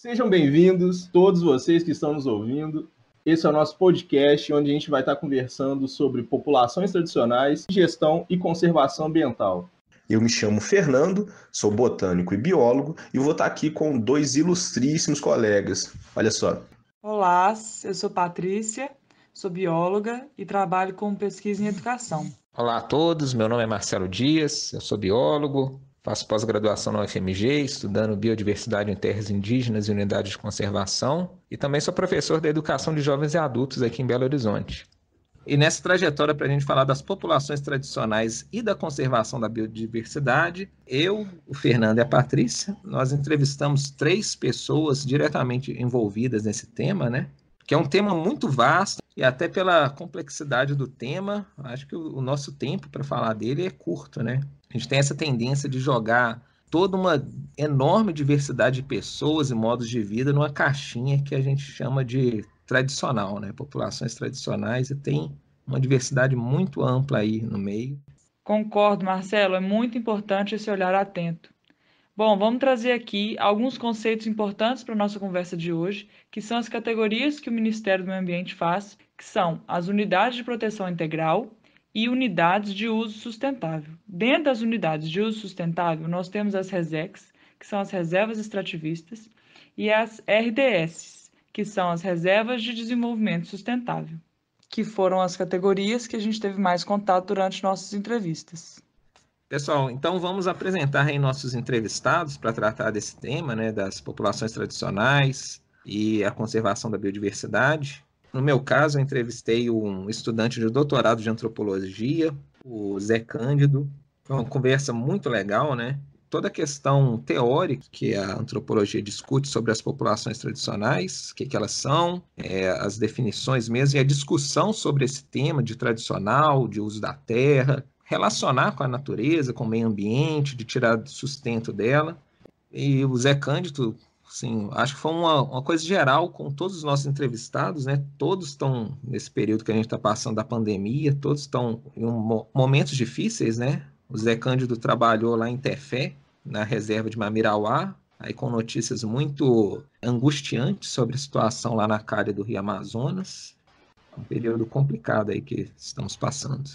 Sejam bem-vindos, todos vocês que estão nos ouvindo. Esse é o nosso podcast, onde a gente vai estar conversando sobre populações tradicionais, gestão e conservação ambiental. Eu me chamo Fernando, sou botânico e biólogo e vou estar aqui com dois ilustríssimos colegas. Olha só. Olá, eu sou Patrícia, sou bióloga e trabalho com pesquisa em educação. Olá a todos, meu nome é Marcelo Dias, eu sou biólogo, faço pós-graduação na UFMG, estudando biodiversidade em terras indígenas e unidades de conservação, e também sou professor da educação de jovens e adultos aqui em Belo Horizonte. E nessa trajetória para a gente falar das populações tradicionais e da conservação da biodiversidade, eu, o Fernando e a Patrícia, nós entrevistamos três pessoas diretamente envolvidas nesse tema, né? Que é um tema muito vasto e até pela complexidade do tema, acho que o, nosso tempo para falar dele é curto, né? A gente tem essa tendência de jogar toda uma enorme diversidade de pessoas e modos de vida numa caixinha que a gente chama de tradicional, né? Populações tradicionais e tem uma diversidade muito ampla aí no meio. Concordo, Marcelo, é muito importante esse olhar atento. Bom, vamos trazer aqui alguns conceitos importantes para a nossa conversa de hoje, que são as categorias que o Ministério do Meio Ambiente faz, que são as unidades de proteção integral e unidades de uso sustentável. Dentro das unidades de uso sustentável, nós temos as RESEX, que são as reservas extrativistas, e as RDS, que são as reservas de desenvolvimento sustentável, que foram as categorias que a gente teve mais contato durante nossas entrevistas. Pessoal, então vamos apresentar aí nossos entrevistados para tratar desse tema, né, das populações tradicionais e a conservação da biodiversidade. No meu caso, eu entrevistei um estudante de doutorado de antropologia, o Zé Cândido. Foi uma conversa muito legal, né? toda a questão teórica que a antropologia discute sobre as populações tradicionais, o que, que elas são, é, as definições mesmo, e a discussão sobre esse tema de tradicional, de uso da terra, relacionar com a natureza, com o meio ambiente, de tirar sustento dela. E o Zé Cândido, assim, acho que foi uma, uma coisa geral com todos os nossos entrevistados, né? Todos estão nesse período que a gente está passando da pandemia, todos estão em um, momentos difíceis, né? O Zé Cândido trabalhou lá em Tefé, na reserva de Mamirauá, aí com notícias muito angustiantes sobre a situação lá na calha do Rio Amazonas. Um período complicado aí que estamos passando.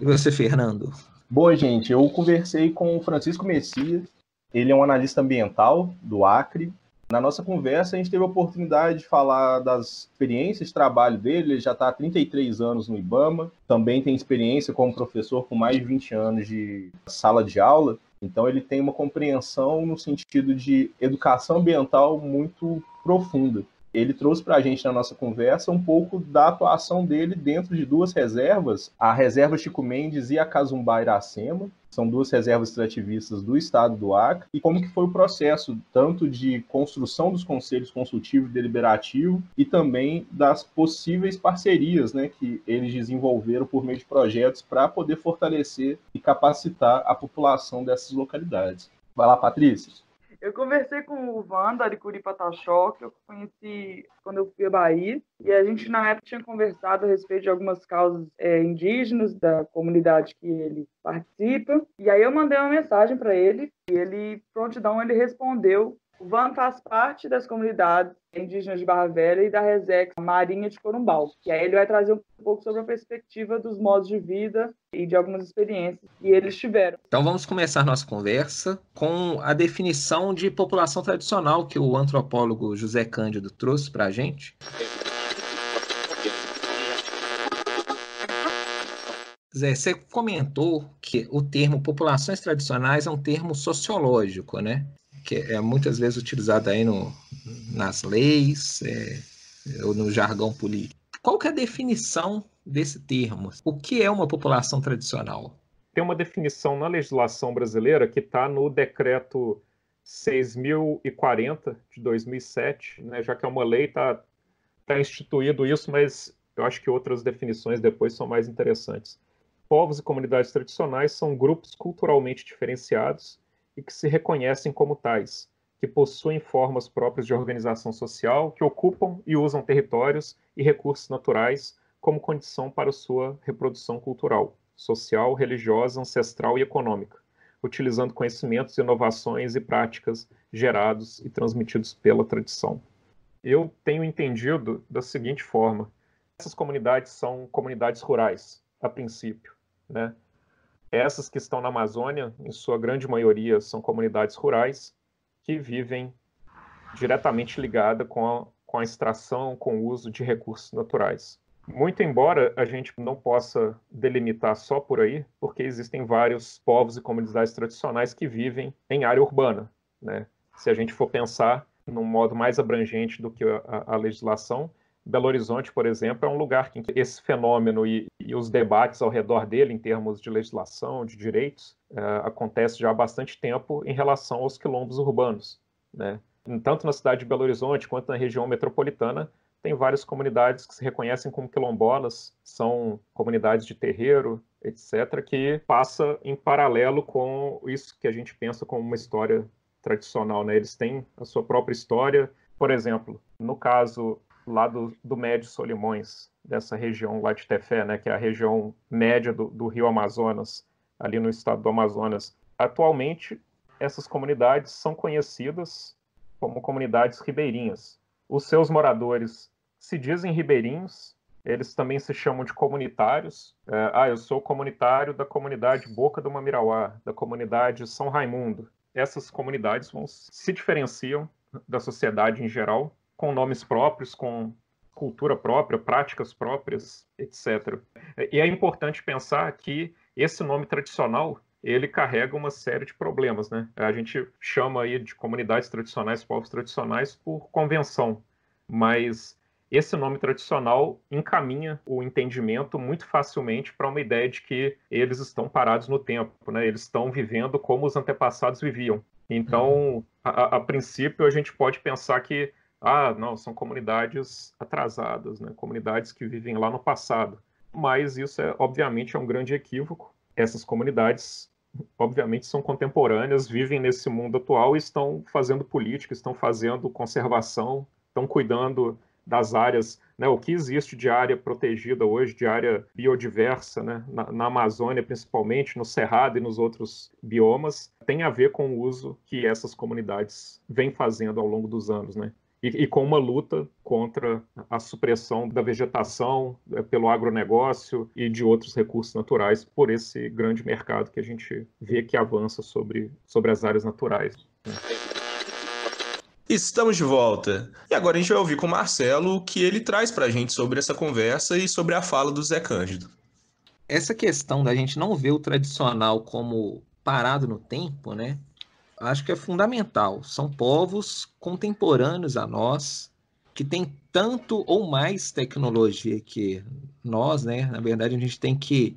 E você, Fernando? Bom, gente, eu conversei com o Francisco Messias, ele é um analista ambiental do Acre, na nossa conversa, a gente teve a oportunidade de falar das experiências de trabalho dele. Ele já está há 33 anos no IBAMA, também tem experiência como professor com mais de 20 anos de sala de aula. Então, ele tem uma compreensão no sentido de educação ambiental muito profunda ele trouxe para a gente na nossa conversa um pouco da atuação dele dentro de duas reservas, a reserva Chico Mendes e a Casumbá Iracema, são duas reservas extrativistas do estado do Acre, e como que foi o processo tanto de construção dos conselhos consultivo e deliberativo e também das possíveis parcerias né, que eles desenvolveram por meio de projetos para poder fortalecer e capacitar a população dessas localidades. Vai lá, Patrícia. Eu conversei com o Wanda Aricuri Pataxó, que eu conheci quando eu fui à Bahia, e a gente na época tinha conversado a respeito de algumas causas é, indígenas da comunidade que ele participa. E aí eu mandei uma mensagem para ele, e ele, prontidão, ele respondeu o VAN faz parte das comunidades indígenas de Barra Velha e da Resex Marinha de Corumbau. E aí ele vai trazer um pouco sobre a perspectiva dos modos de vida e de algumas experiências que eles tiveram. Então vamos começar nossa conversa com a definição de população tradicional que o antropólogo José Cândido trouxe para a gente. Zé, você comentou que o termo populações tradicionais é um termo sociológico, né? Que é muitas vezes utilizado aí no, nas leis é, ou no jargão político. Qual que é a definição desse termo? O que é uma população tradicional? Tem uma definição na legislação brasileira que está no decreto 6.040 de 2007, né, já que é uma lei, está tá instituído isso, mas eu acho que outras definições depois são mais interessantes. Povos e comunidades tradicionais são grupos culturalmente diferenciados e que se reconhecem como tais, que possuem formas próprias de organização social, que ocupam e usam territórios e recursos naturais como condição para sua reprodução cultural, social, religiosa, ancestral e econômica, utilizando conhecimentos, inovações e práticas gerados e transmitidos pela tradição. Eu tenho entendido da seguinte forma: essas comunidades são comunidades rurais, a princípio, né? Essas que estão na Amazônia, em sua grande maioria, são comunidades rurais que vivem diretamente ligada com a, com a extração, com o uso de recursos naturais. Muito embora a gente não possa delimitar só por aí, porque existem vários povos e comunidades tradicionais que vivem em área urbana. Né? Se a gente for pensar num modo mais abrangente do que a, a legislação, Belo Horizonte, por exemplo, é um lugar que esse fenômeno e, e os debates ao redor dele, em termos de legislação, de direitos, é, acontece já há bastante tempo em relação aos quilombos urbanos. Né? Tanto na cidade de Belo Horizonte quanto na região metropolitana, tem várias comunidades que se reconhecem como quilombolas, são comunidades de terreiro, etc., que passa em paralelo com isso que a gente pensa como uma história tradicional. Né? Eles têm a sua própria história. Por exemplo, no caso lá do, do Médio Solimões, dessa região lá de Tefé, né, que é a região média do, do rio Amazonas, ali no estado do Amazonas. Atualmente, essas comunidades são conhecidas como comunidades ribeirinhas. Os seus moradores se dizem ribeirinhos, eles também se chamam de comunitários. É, ah, eu sou comunitário da comunidade Boca do Mamirauá, da comunidade São Raimundo. Essas comunidades vão, se diferenciam da sociedade em geral com nomes próprios, com cultura própria, práticas próprias, etc. E é importante pensar que esse nome tradicional ele carrega uma série de problemas, né? A gente chama aí de comunidades tradicionais, povos tradicionais por convenção, mas esse nome tradicional encaminha o entendimento muito facilmente para uma ideia de que eles estão parados no tempo, né? Eles estão vivendo como os antepassados viviam. Então, a, a princípio, a gente pode pensar que ah, não, são comunidades atrasadas, né? comunidades que vivem lá no passado. Mas isso, é, obviamente, é um grande equívoco. Essas comunidades, obviamente, são contemporâneas, vivem nesse mundo atual e estão fazendo política, estão fazendo conservação, estão cuidando das áreas, né, o que existe de área protegida hoje, de área biodiversa, né, na, na, Amazônia principalmente, no Cerrado e nos outros biomas, tem a ver com o uso que essas comunidades vêm fazendo ao longo dos anos, né? E, e, com uma luta contra a supressão da vegetação é, pelo agronegócio e de outros recursos naturais por esse grande mercado que a gente vê que avança sobre, sobre as áreas naturais. Estamos de volta. E agora a gente vai ouvir com o Marcelo o que ele traz para a gente sobre essa conversa e sobre a fala do Zé Cândido. Essa questão da gente não ver o tradicional como parado no tempo, né? Acho que é fundamental. São povos contemporâneos a nós, que têm tanto ou mais tecnologia que nós, né? Na verdade, a gente tem que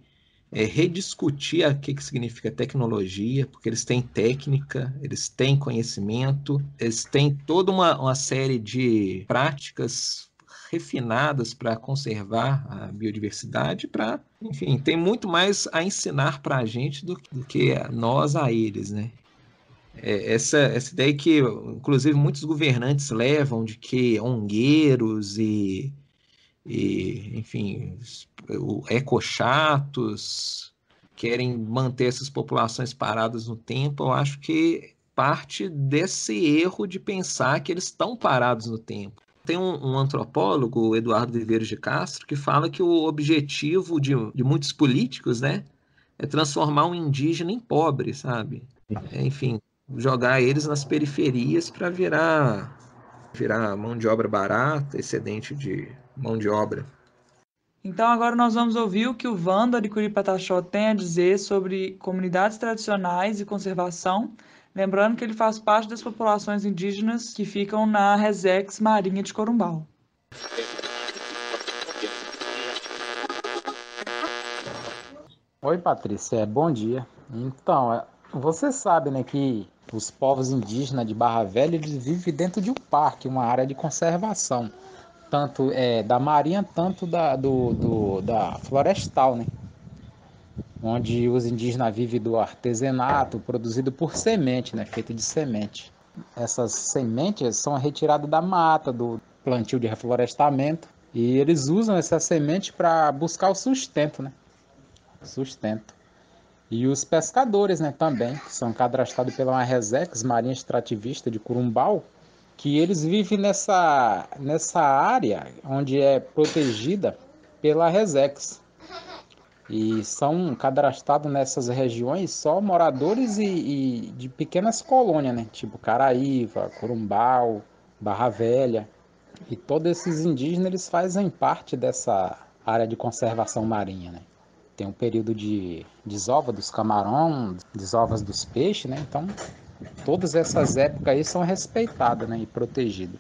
é, rediscutir o que, que significa tecnologia, porque eles têm técnica, eles têm conhecimento, eles têm toda uma, uma série de práticas refinadas para conservar a biodiversidade, para, enfim, tem muito mais a ensinar para a gente do, do que nós a eles, né? É, essa, essa ideia que, inclusive, muitos governantes levam de que ongueiros e, e enfim, ecochatos querem manter essas populações paradas no tempo, eu acho que parte desse erro de pensar que eles estão parados no tempo. Tem um, um antropólogo, Eduardo Viveiros de Castro, que fala que o objetivo de, de muitos políticos, né, é transformar um indígena em pobre, sabe? É, enfim, jogar eles nas periferias para virar virar mão de obra barata, excedente de mão de obra. Então agora nós vamos ouvir o que o Wanda de Curipataxó tem a dizer sobre comunidades tradicionais e conservação, lembrando que ele faz parte das populações indígenas que ficam na Resex Marinha de Corumbau. Oi, Patrícia, bom dia. Então, você sabe, né, que os povos indígenas de Barra Velha eles vivem dentro de um parque, uma área de conservação, tanto é, da marinha, tanto da, do, do, da florestal, né? onde os indígenas vivem do artesanato produzido por semente, né? feito de semente. Essas sementes são retiradas da mata, do plantio de reflorestamento, e eles usam essa semente para buscar o sustento, né? Sustento. E os pescadores, né, também, que são cadastrados pela Resex, Marinha Extrativista de Curumbau, que eles vivem nessa, nessa área onde é protegida pela Resex. E são cadastrados nessas regiões só moradores e, e de pequenas colônias, né? Tipo Caraíva, Corumbau, Barra Velha. E todos esses indígenas eles fazem parte dessa área de conservação marinha, né? Tem um período de desova dos camarões, desovas dos peixes, né? Então, todas essas épocas aí são respeitadas né? e protegidas.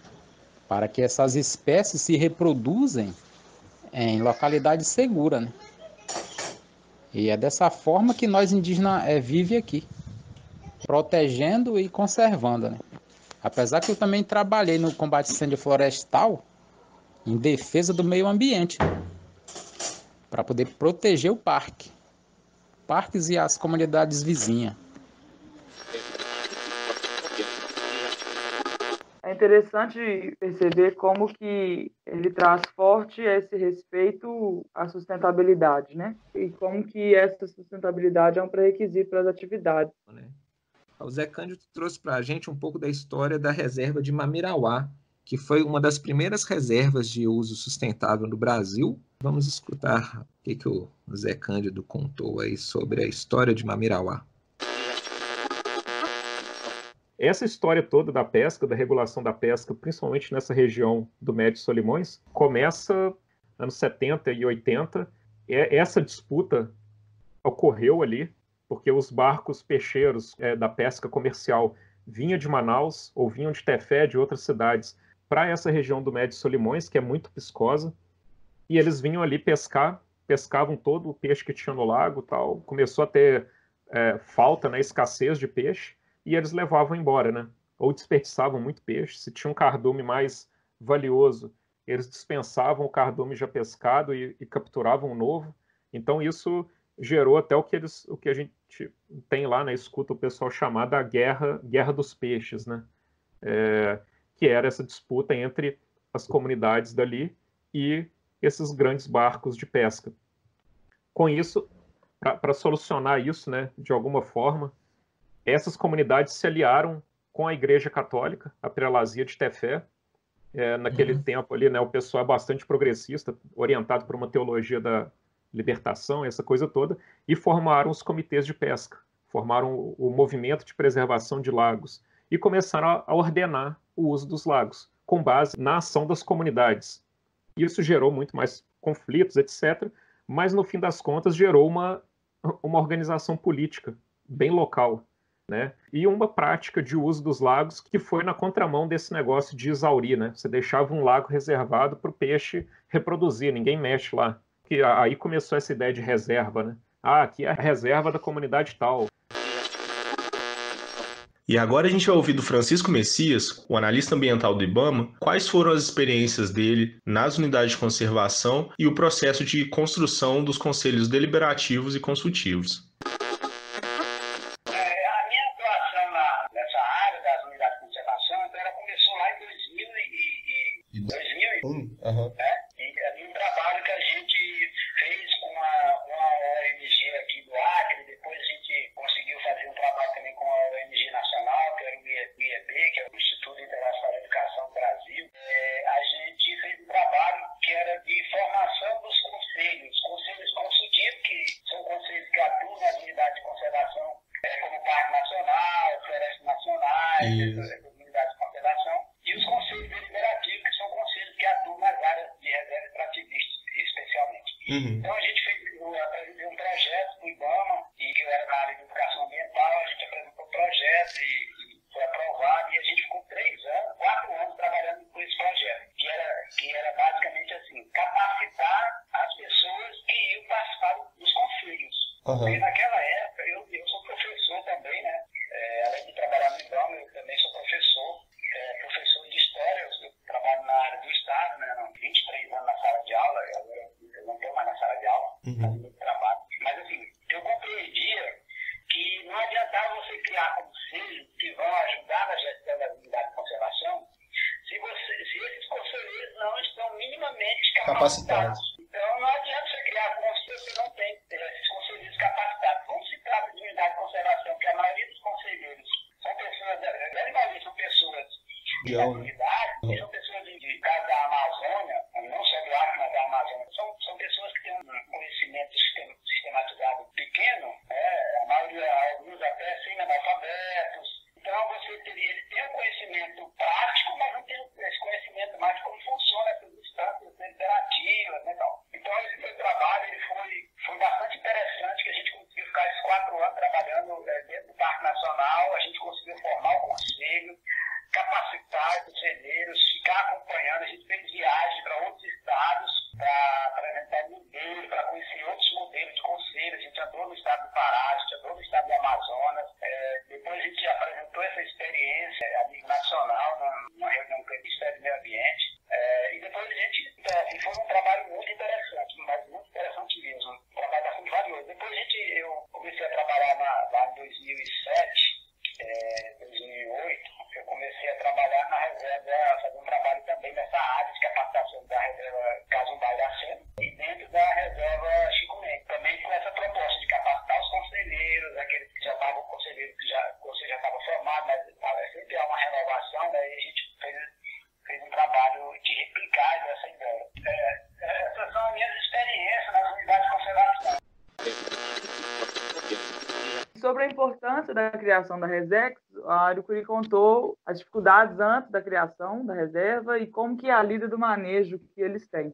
Para que essas espécies se reproduzem em localidade segura, né? E é dessa forma que nós indígenas é, aqui, protegendo e conservando, né? Apesar que eu também trabalhei no combate incêndio florestal em defesa do meio ambiente, né? Para poder proteger o parque, parques e as comunidades vizinhas. É interessante perceber como que ele traz forte esse respeito à sustentabilidade, né? E como que essa sustentabilidade é um pré-requisito para as atividades. Né? O Zé Cândido trouxe para a gente um pouco da história da reserva de Mamirauá, que foi uma das primeiras reservas de uso sustentável no Brasil. Vamos escutar o que, que o Zé Cândido contou aí sobre a história de Mamirauá. Essa história toda da pesca, da regulação da pesca, principalmente nessa região do Médio Solimões, começa anos 70 e 80. Essa disputa ocorreu ali porque os barcos peixeiros é, da pesca comercial vinham de Manaus ou vinham de Tefé, de outras cidades, para essa região do Médio Solimões, que é muito piscosa, e eles vinham ali pescar, pescavam todo o peixe que tinha no lago, tal. Começou a ter é, falta, né, escassez de peixe, e eles levavam embora, né? Ou desperdiçavam muito peixe. Se tinha um cardume mais valioso, eles dispensavam o cardume já pescado e, e capturavam um novo. Então isso gerou até o que eles, o que a gente tem lá na escuta o pessoal chamar da guerra, guerra dos peixes, né? É, que era essa disputa entre as comunidades dali e esses grandes barcos de pesca. Com isso, para solucionar isso, né, de alguma forma, essas comunidades se aliaram com a Igreja Católica, a prelazia de Tefé. É, naquele uhum. tempo ali, né, o pessoal é bastante progressista, orientado por uma teologia da libertação, essa coisa toda, e formaram os comitês de pesca, formaram o, o movimento de preservação de lagos e começaram a, a ordenar o uso dos lagos, com base na ação das comunidades. Isso gerou muito mais conflitos, etc., mas no fim das contas gerou uma, uma organização política bem local, né? E uma prática de uso dos lagos que foi na contramão desse negócio de exaurir, né? Você deixava um lago reservado para o peixe reproduzir, ninguém mexe lá. Que aí começou essa ideia de reserva, né? Ah, aqui é a reserva da comunidade tal. E agora a gente vai ouvir do Francisco Messias, o analista ambiental do IBAMA, quais foram as experiências dele nas unidades de conservação e o processo de construção dos conselhos deliberativos e consultivos. Uhum. É Nacionais, unidades de conservação, e os conselhos deliberativos, que são conselhos que atuam nas áreas de reserva extrativista, especialmente. Uhum. Então capacitados. Então não adianta você criar conselhos que não tem esses conselheiros capacitados. Como se trata de unidade de conservação, que a maioria dos conselheiros são pessoas, grande maioria são pessoas da criação da Resex, a Aricuri contou as dificuldades antes da criação da reserva e como que é a lida do manejo que eles têm.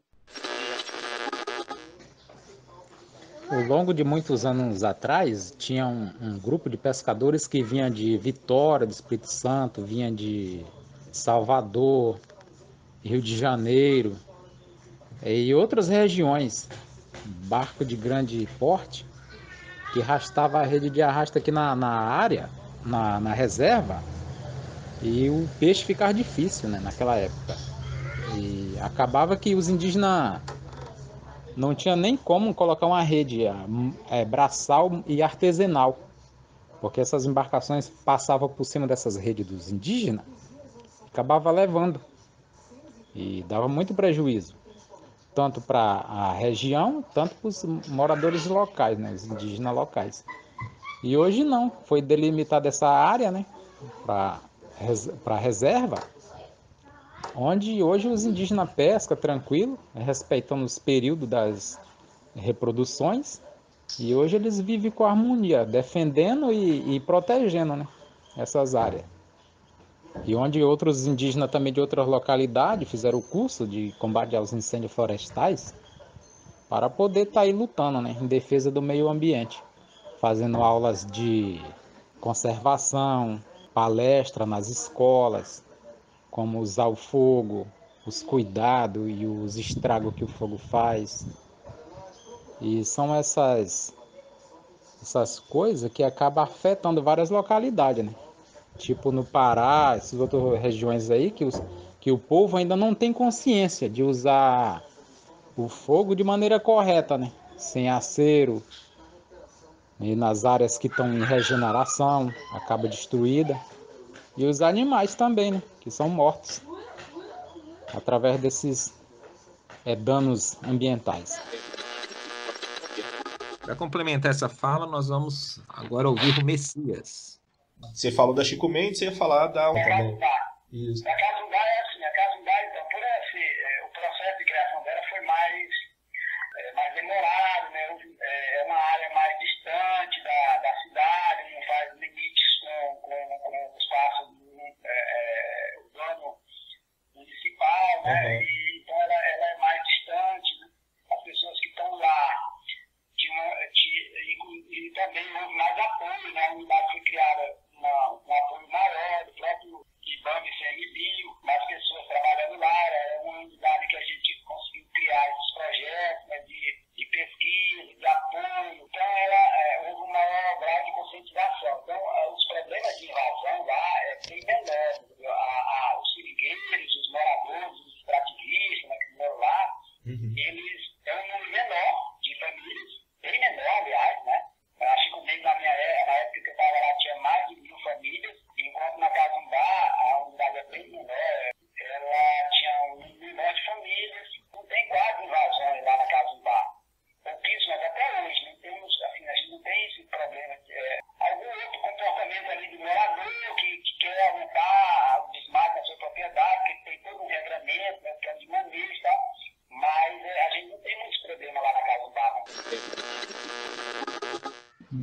Ao longo de muitos anos atrás, tinha um, um, grupo de pescadores que vinha de Vitória, do Espírito Santo, vinha de Salvador, Rio de Janeiro e outras regiões, barco de grande porte, que arrastava a rede de arrasto aqui na, na área, na, na reserva, e o peixe ficava difícil né, naquela época. E acabava que os indígenas não tinha nem como colocar uma rede é, braçal e artesanal, porque essas embarcações passavam por cima dessas redes dos indígenas, acabava levando e dava muito prejuízo tanto para a região, tanto para os moradores locais, né, os indígenas locais. E hoje não, foi delimitada essa área né, para reserva, onde hoje os indígenas pescam tranquilo, respeitando os períodos das reproduções, e hoje eles vivem com harmonia, defendendo e, e protegendo né, essas áreas. E onde outros indígenas também de outras localidades fizeram o curso de combate aos incêndios florestais para poder estar tá aí lutando né, em defesa do meio ambiente, fazendo aulas de conservação, palestra nas escolas, como usar o fogo, os cuidados e os estragos que o fogo faz. E são essas essas coisas que acabam afetando várias localidades, né? Tipo no Pará, essas outras regiões aí, que, os, que o povo ainda não tem consciência de usar o fogo de maneira correta, né? Sem acero, e nas áreas que estão em regeneração, acaba destruída. E os animais também, né? Que são mortos através desses é, danos ambientais. Para complementar essa fala, nós vamos agora ouvir o Messias. Você falou da Chico Mendes, você ia falar da Alta também. Isso. A Casundá é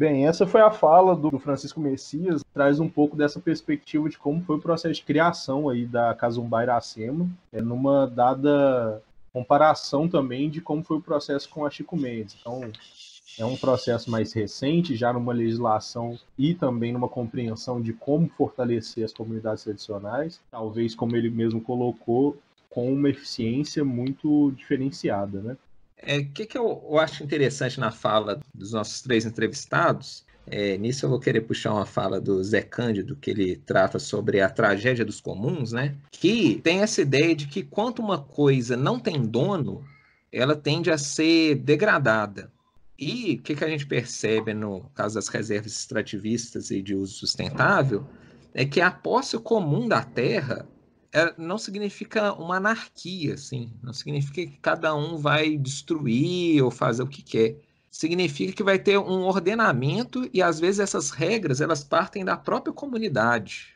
Bem, essa foi a fala do Francisco Messias, traz um pouco dessa perspectiva de como foi o processo de criação aí da Casumba Iracema, é numa dada comparação também de como foi o processo com a Chico Mendes. Então, é um processo mais recente, já numa legislação e também numa compreensão de como fortalecer as comunidades tradicionais, talvez, como ele mesmo colocou, com uma eficiência muito diferenciada, né? É, o que, que eu, eu, acho interessante na fala dos nossos três entrevistados? É, nisso eu vou querer puxar uma fala do Zé Cândido, que ele trata sobre a tragédia dos comuns, né? Que tem essa ideia de que quanto uma coisa não tem dono, ela tende a ser degradada. E o que, que a gente percebe no caso das reservas extrativistas e de uso sustentável é que a posse comum da terra não significa uma anarquia, assim, não significa que cada um vai destruir ou fazer o que quer. Significa que vai ter um ordenamento e às vezes essas regras elas partem da própria comunidade.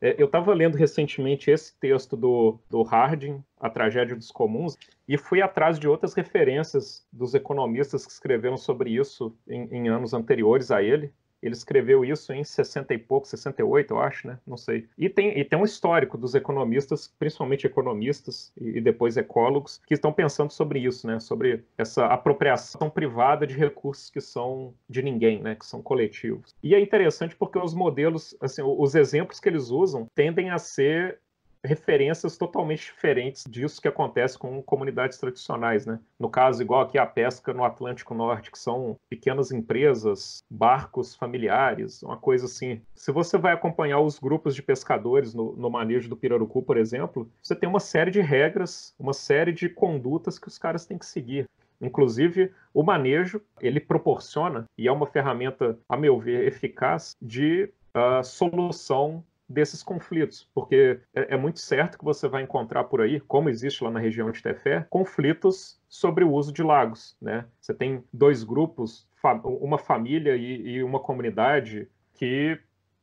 É, eu estava lendo recentemente esse texto do, do Harding, A Tragédia dos Comuns, e fui atrás de outras referências dos economistas que escreveram sobre isso em, em anos anteriores a ele. Ele escreveu isso em 60 e pouco, 68, eu acho, né? Não sei. E tem, e tem um histórico dos economistas, principalmente economistas e, e depois ecólogos, que estão pensando sobre isso, né? Sobre essa apropriação privada de recursos que são de ninguém, né? Que são coletivos. E é interessante porque os modelos, assim, os exemplos que eles usam tendem a ser referências totalmente diferentes disso que acontece com comunidades tradicionais, né? No caso, igual aqui a pesca no Atlântico Norte, que são pequenas empresas, barcos familiares, uma coisa assim. Se você vai acompanhar os grupos de pescadores no, no manejo do pirarucu, por exemplo, você tem uma série de regras, uma série de condutas que os caras têm que seguir. Inclusive, o manejo, ele proporciona, e é uma ferramenta, a meu ver, eficaz, de uh, solução desses conflitos, porque é, é, muito certo que você vai encontrar por aí, como existe lá na região de Tefé, conflitos sobre o uso de lagos, né? Você tem dois grupos, uma família e, e uma comunidade que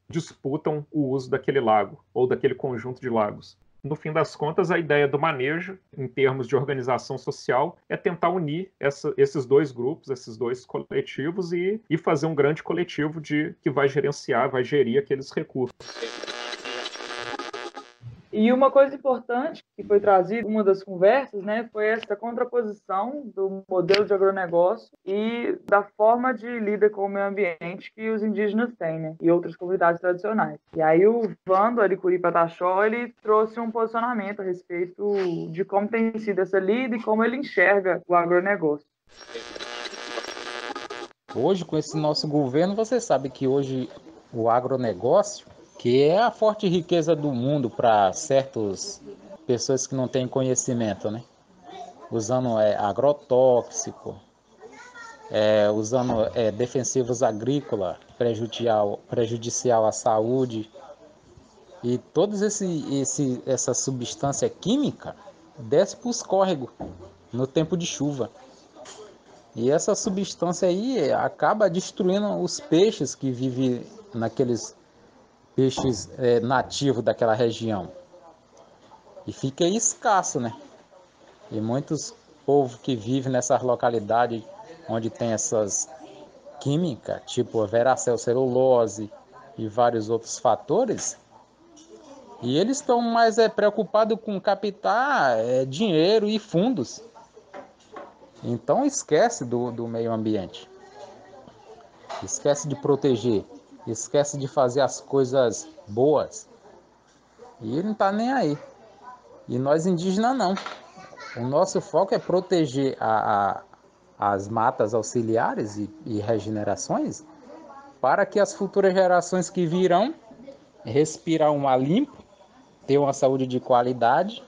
disputam o uso daquele lago ou daquele conjunto de lagos. No fim das contas, a ideia do manejo, em termos de organização social, é tentar unir essa, esses dois grupos, esses dois coletivos e, e fazer um grande coletivo de que vai gerenciar, vai gerir aqueles recursos. E uma coisa importante que foi trazida em uma das conversas, né, foi essa contraposição do modelo de agronegócio e da forma de lidar com o meio ambiente que os indígenas têm, né, e outras comunidades tradicionais. E aí o Vando Aricuri Patachó, ele trouxe um posicionamento a respeito de como tem sido essa lida e como ele enxerga o agronegócio. Hoje, com esse nosso governo, você sabe que hoje o agronegócio que é a forte riqueza do mundo para certas pessoas que não têm conhecimento, né? Usando é, agrotóxico, é, usando é, defensivos agrícolas, prejudicial, prejudicial à saúde. E toda esse, esse, essa substância química desce para os córregos no tempo de chuva. E essa substância aí acaba destruindo os peixes que vivem naqueles peixes é, nativos daquela região. E fica escasso, né? E muitos povos que vivem nessas localidades onde tem essas químicas, tipo veracel celulose e vários outros fatores, e eles estão mais é, preocupados com captar é, dinheiro e fundos. Então esquece do, do meio ambiente. Esquece de proteger esquece de fazer as coisas boas. E ele não está nem aí. E nós indígenas não. O nosso foco é proteger a, a, as matas auxiliares e, e regenerações para que as futuras gerações que virão respirar um ar limpo, ter uma saúde de qualidade.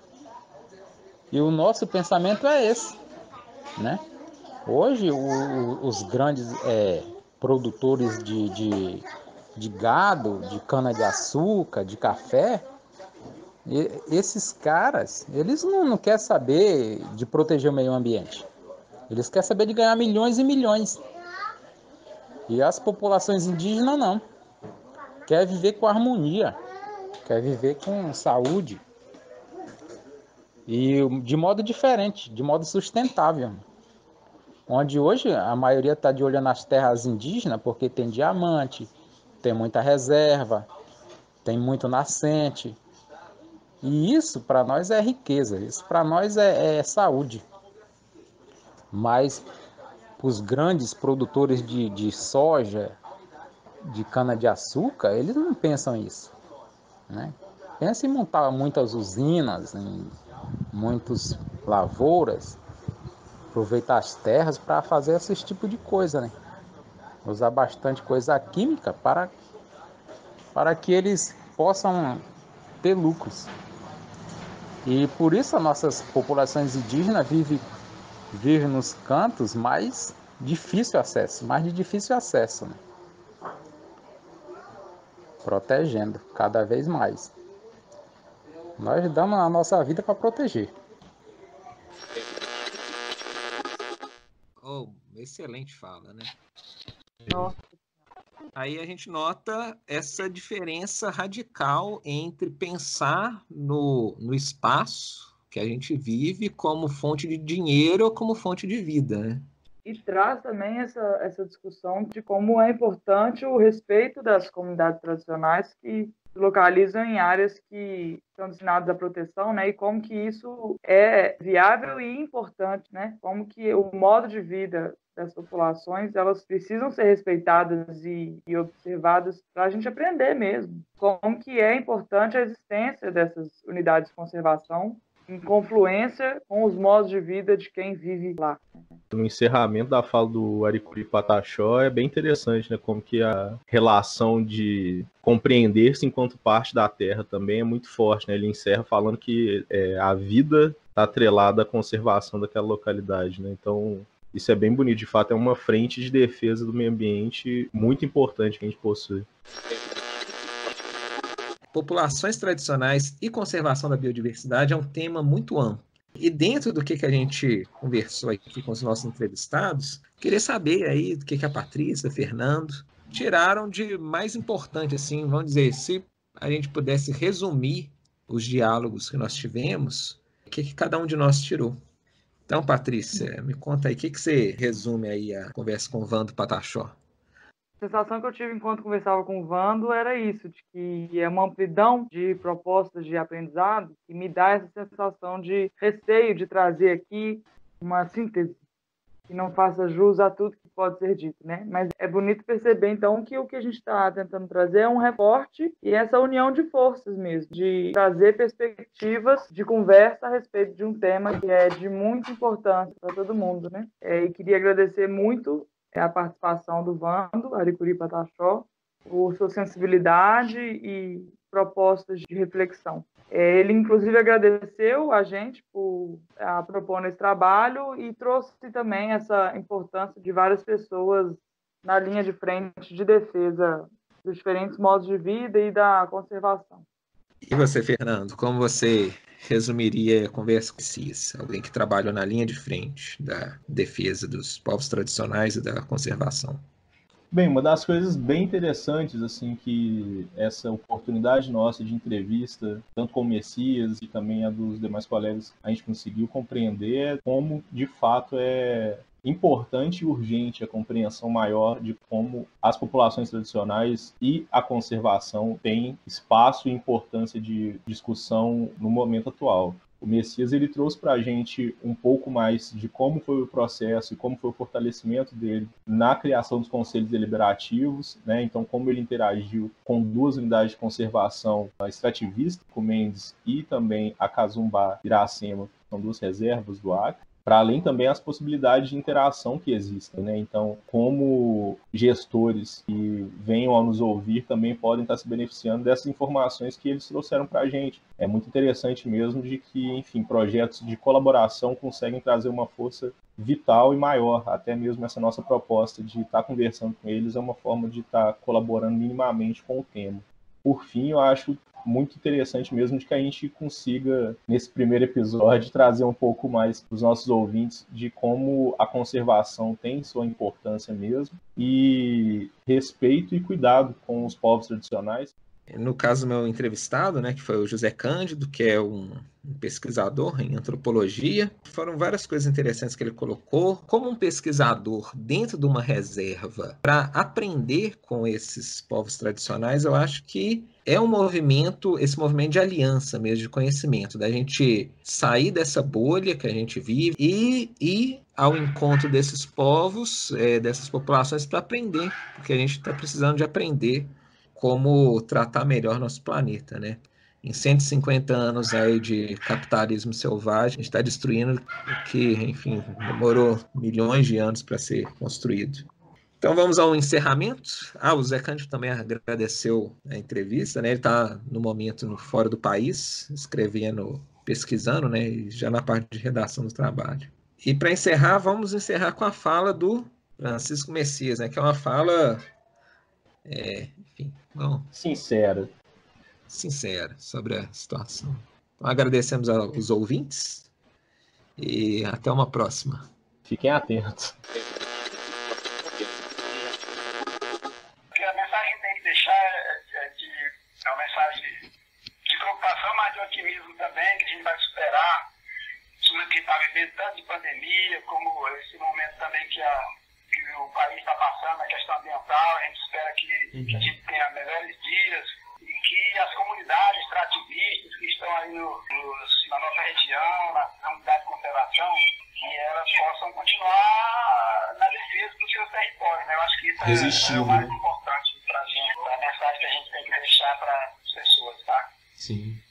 E o nosso pensamento é esse, né? Hoje o, os grandes é, produtores de, de de gado, de cana-de-açúcar, de café, e esses caras, eles não, não querem saber de proteger o meio ambiente. Eles querem saber de ganhar milhões e milhões. E as populações indígenas não. Quer viver com harmonia, quer viver com saúde, e de modo diferente, de modo sustentável. Onde hoje a maioria está de olho nas terras indígenas porque tem diamante, tem muita reserva, tem muito nascente. E isso para nós é riqueza, isso para nós é, é saúde. Mas os grandes produtores de, de soja, de cana-de-açúcar, eles não pensam isso. Né? Pensa em montar muitas usinas, em muitas lavouras, aproveitar as terras para fazer esse tipo de coisa, né? Usar bastante coisa química para, para que eles possam ter lucros. E por isso as nossas populações indígenas vivem, vivem nos cantos mais difícil acesso, mais de difícil acesso, né? Protegendo cada vez mais. Nós damos a nossa vida para proteger. Oh, excelente fala, né? Nossa. Aí a gente nota essa diferença radical entre pensar no, no espaço que a gente vive como fonte de dinheiro ou como fonte de vida, né? E traz também essa, essa discussão de como é importante o respeito das comunidades tradicionais que localizam em áreas que são destinadas à proteção, né? E como que isso é viável e importante, né? Como que o modo de vida das populações elas precisam ser respeitadas e, e observadas para a gente aprender mesmo como que é importante a existência dessas unidades de conservação em confluência com os modos de vida de quem vive lá. No encerramento da fala do Aricuri Pataxó é bem interessante, né? Como que a relação de compreender-se enquanto parte da Terra também é muito forte, né? Ele encerra falando que é, a vida está atrelada à conservação daquela localidade, né? Então isso é bem bonito, de fato é uma frente de defesa do meio ambiente muito importante que a gente possui populações tradicionais e conservação da biodiversidade é um tema muito amplo. E dentro do que, que a gente conversou aqui com os nossos entrevistados, queria saber aí do que, que a Patrícia, Fernando, tiraram de mais importante, assim, vamos dizer, se a gente pudesse resumir os diálogos que nós tivemos, o que, que cada um de nós tirou. Então, Patrícia, me conta aí, o que, que você resume aí a conversa com o Vando Patachó? A sensação que eu tive enquanto conversava com o Vando era isso, de que é uma amplidão de propostas de aprendizado que me dá essa sensação de receio de trazer aqui uma síntese que não faça jus a tudo que pode ser dito, né? Mas é bonito perceber, então, que o que a gente está tentando trazer é um reporte e essa união de forças mesmo, de trazer perspectivas de conversa a respeito de um tema que é de muita importância para todo mundo, né? É, e queria agradecer muito é a participação do Vando, Aricuri Pataxó, por sua sensibilidade e propostas de reflexão. É, ele, inclusive, agradeceu a gente por a propor esse trabalho e trouxe também essa importância de várias pessoas na linha de frente de defesa dos diferentes modos de vida e da conservação. E você, Fernando, como você resumiria a conversa com CIS, alguém que trabalha na linha de frente da defesa dos povos tradicionais e da conservação. Bem, uma das coisas bem interessantes, assim, que essa oportunidade nossa de entrevista, tanto com o Messias e também a dos demais colegas, a gente conseguiu compreender é como, de fato, é importante e urgente a compreensão maior de como as populações tradicionais e a conservação têm espaço e importância de discussão no momento atual. O Messias ele trouxe para a gente um pouco mais de como foi o processo e como foi o fortalecimento dele na criação dos conselhos deliberativos, né? Então, como ele interagiu com duas unidades de conservação, a extrativista, com Mendes, e também a Cazumbá Iracema, são duas reservas do Acre para além também as possibilidades de interação que existem, né? Então, como gestores que venham a nos ouvir também podem estar se beneficiando dessas informações que eles trouxeram para a gente. É muito interessante mesmo de que, enfim, projetos de colaboração conseguem trazer uma força vital e maior. Até mesmo essa nossa proposta de estar conversando com eles é uma forma de estar colaborando minimamente com o tema. Por fim, eu acho muito interessante mesmo de que a gente consiga, nesse primeiro episódio, trazer um pouco mais para os nossos ouvintes de como a conservação tem sua importância mesmo e respeito e cuidado com os povos tradicionais. No caso do meu entrevistado, né, que foi o José Cândido, que é um, pesquisador em antropologia, foram várias coisas interessantes que ele colocou. Como um pesquisador dentro de uma reserva para aprender com esses povos tradicionais, eu acho que é um movimento, esse movimento de aliança mesmo, de conhecimento, da gente sair dessa bolha que a gente vive e ir ao encontro desses povos, é, dessas populações, para aprender, porque a gente está precisando de aprender como tratar melhor nosso planeta, né? Em 150 anos aí de capitalismo selvagem, a gente está destruindo o que, enfim, demorou milhões de anos para ser construído. Então vamos ao encerramento. Ah, o Zé Cândido também agradeceu a entrevista, né? Ele está no momento no fora do país, escrevendo, pesquisando, né? Já na parte de redação do trabalho. E para encerrar, vamos encerrar com a fala do Francisco Messias, né? Que é uma fala é, enfim, bom. Sincera. Sincera sobre a situação. Então, agradecemos aos ouvintes e até uma próxima. Fiquem atentos. a mensagem que tem que deixar de, uma mensagem de preocupação, mas de otimismo também, que a gente vai superar que está vivendo tanto de pandemia, como esse momento também que a o país está passando, a questão ambiental, a gente espera que, que, a gente tenha melhores dias e que as comunidades extrativistas que estão aí no, nos, na nossa região, na comunidade de conservação, que elas possam continuar na defesa dos seus territórios. Né? Eu acho que isso é, é, o mais importante para a gente, a mensagem que a gente tem que deixar para as pessoas. Tá? Sim.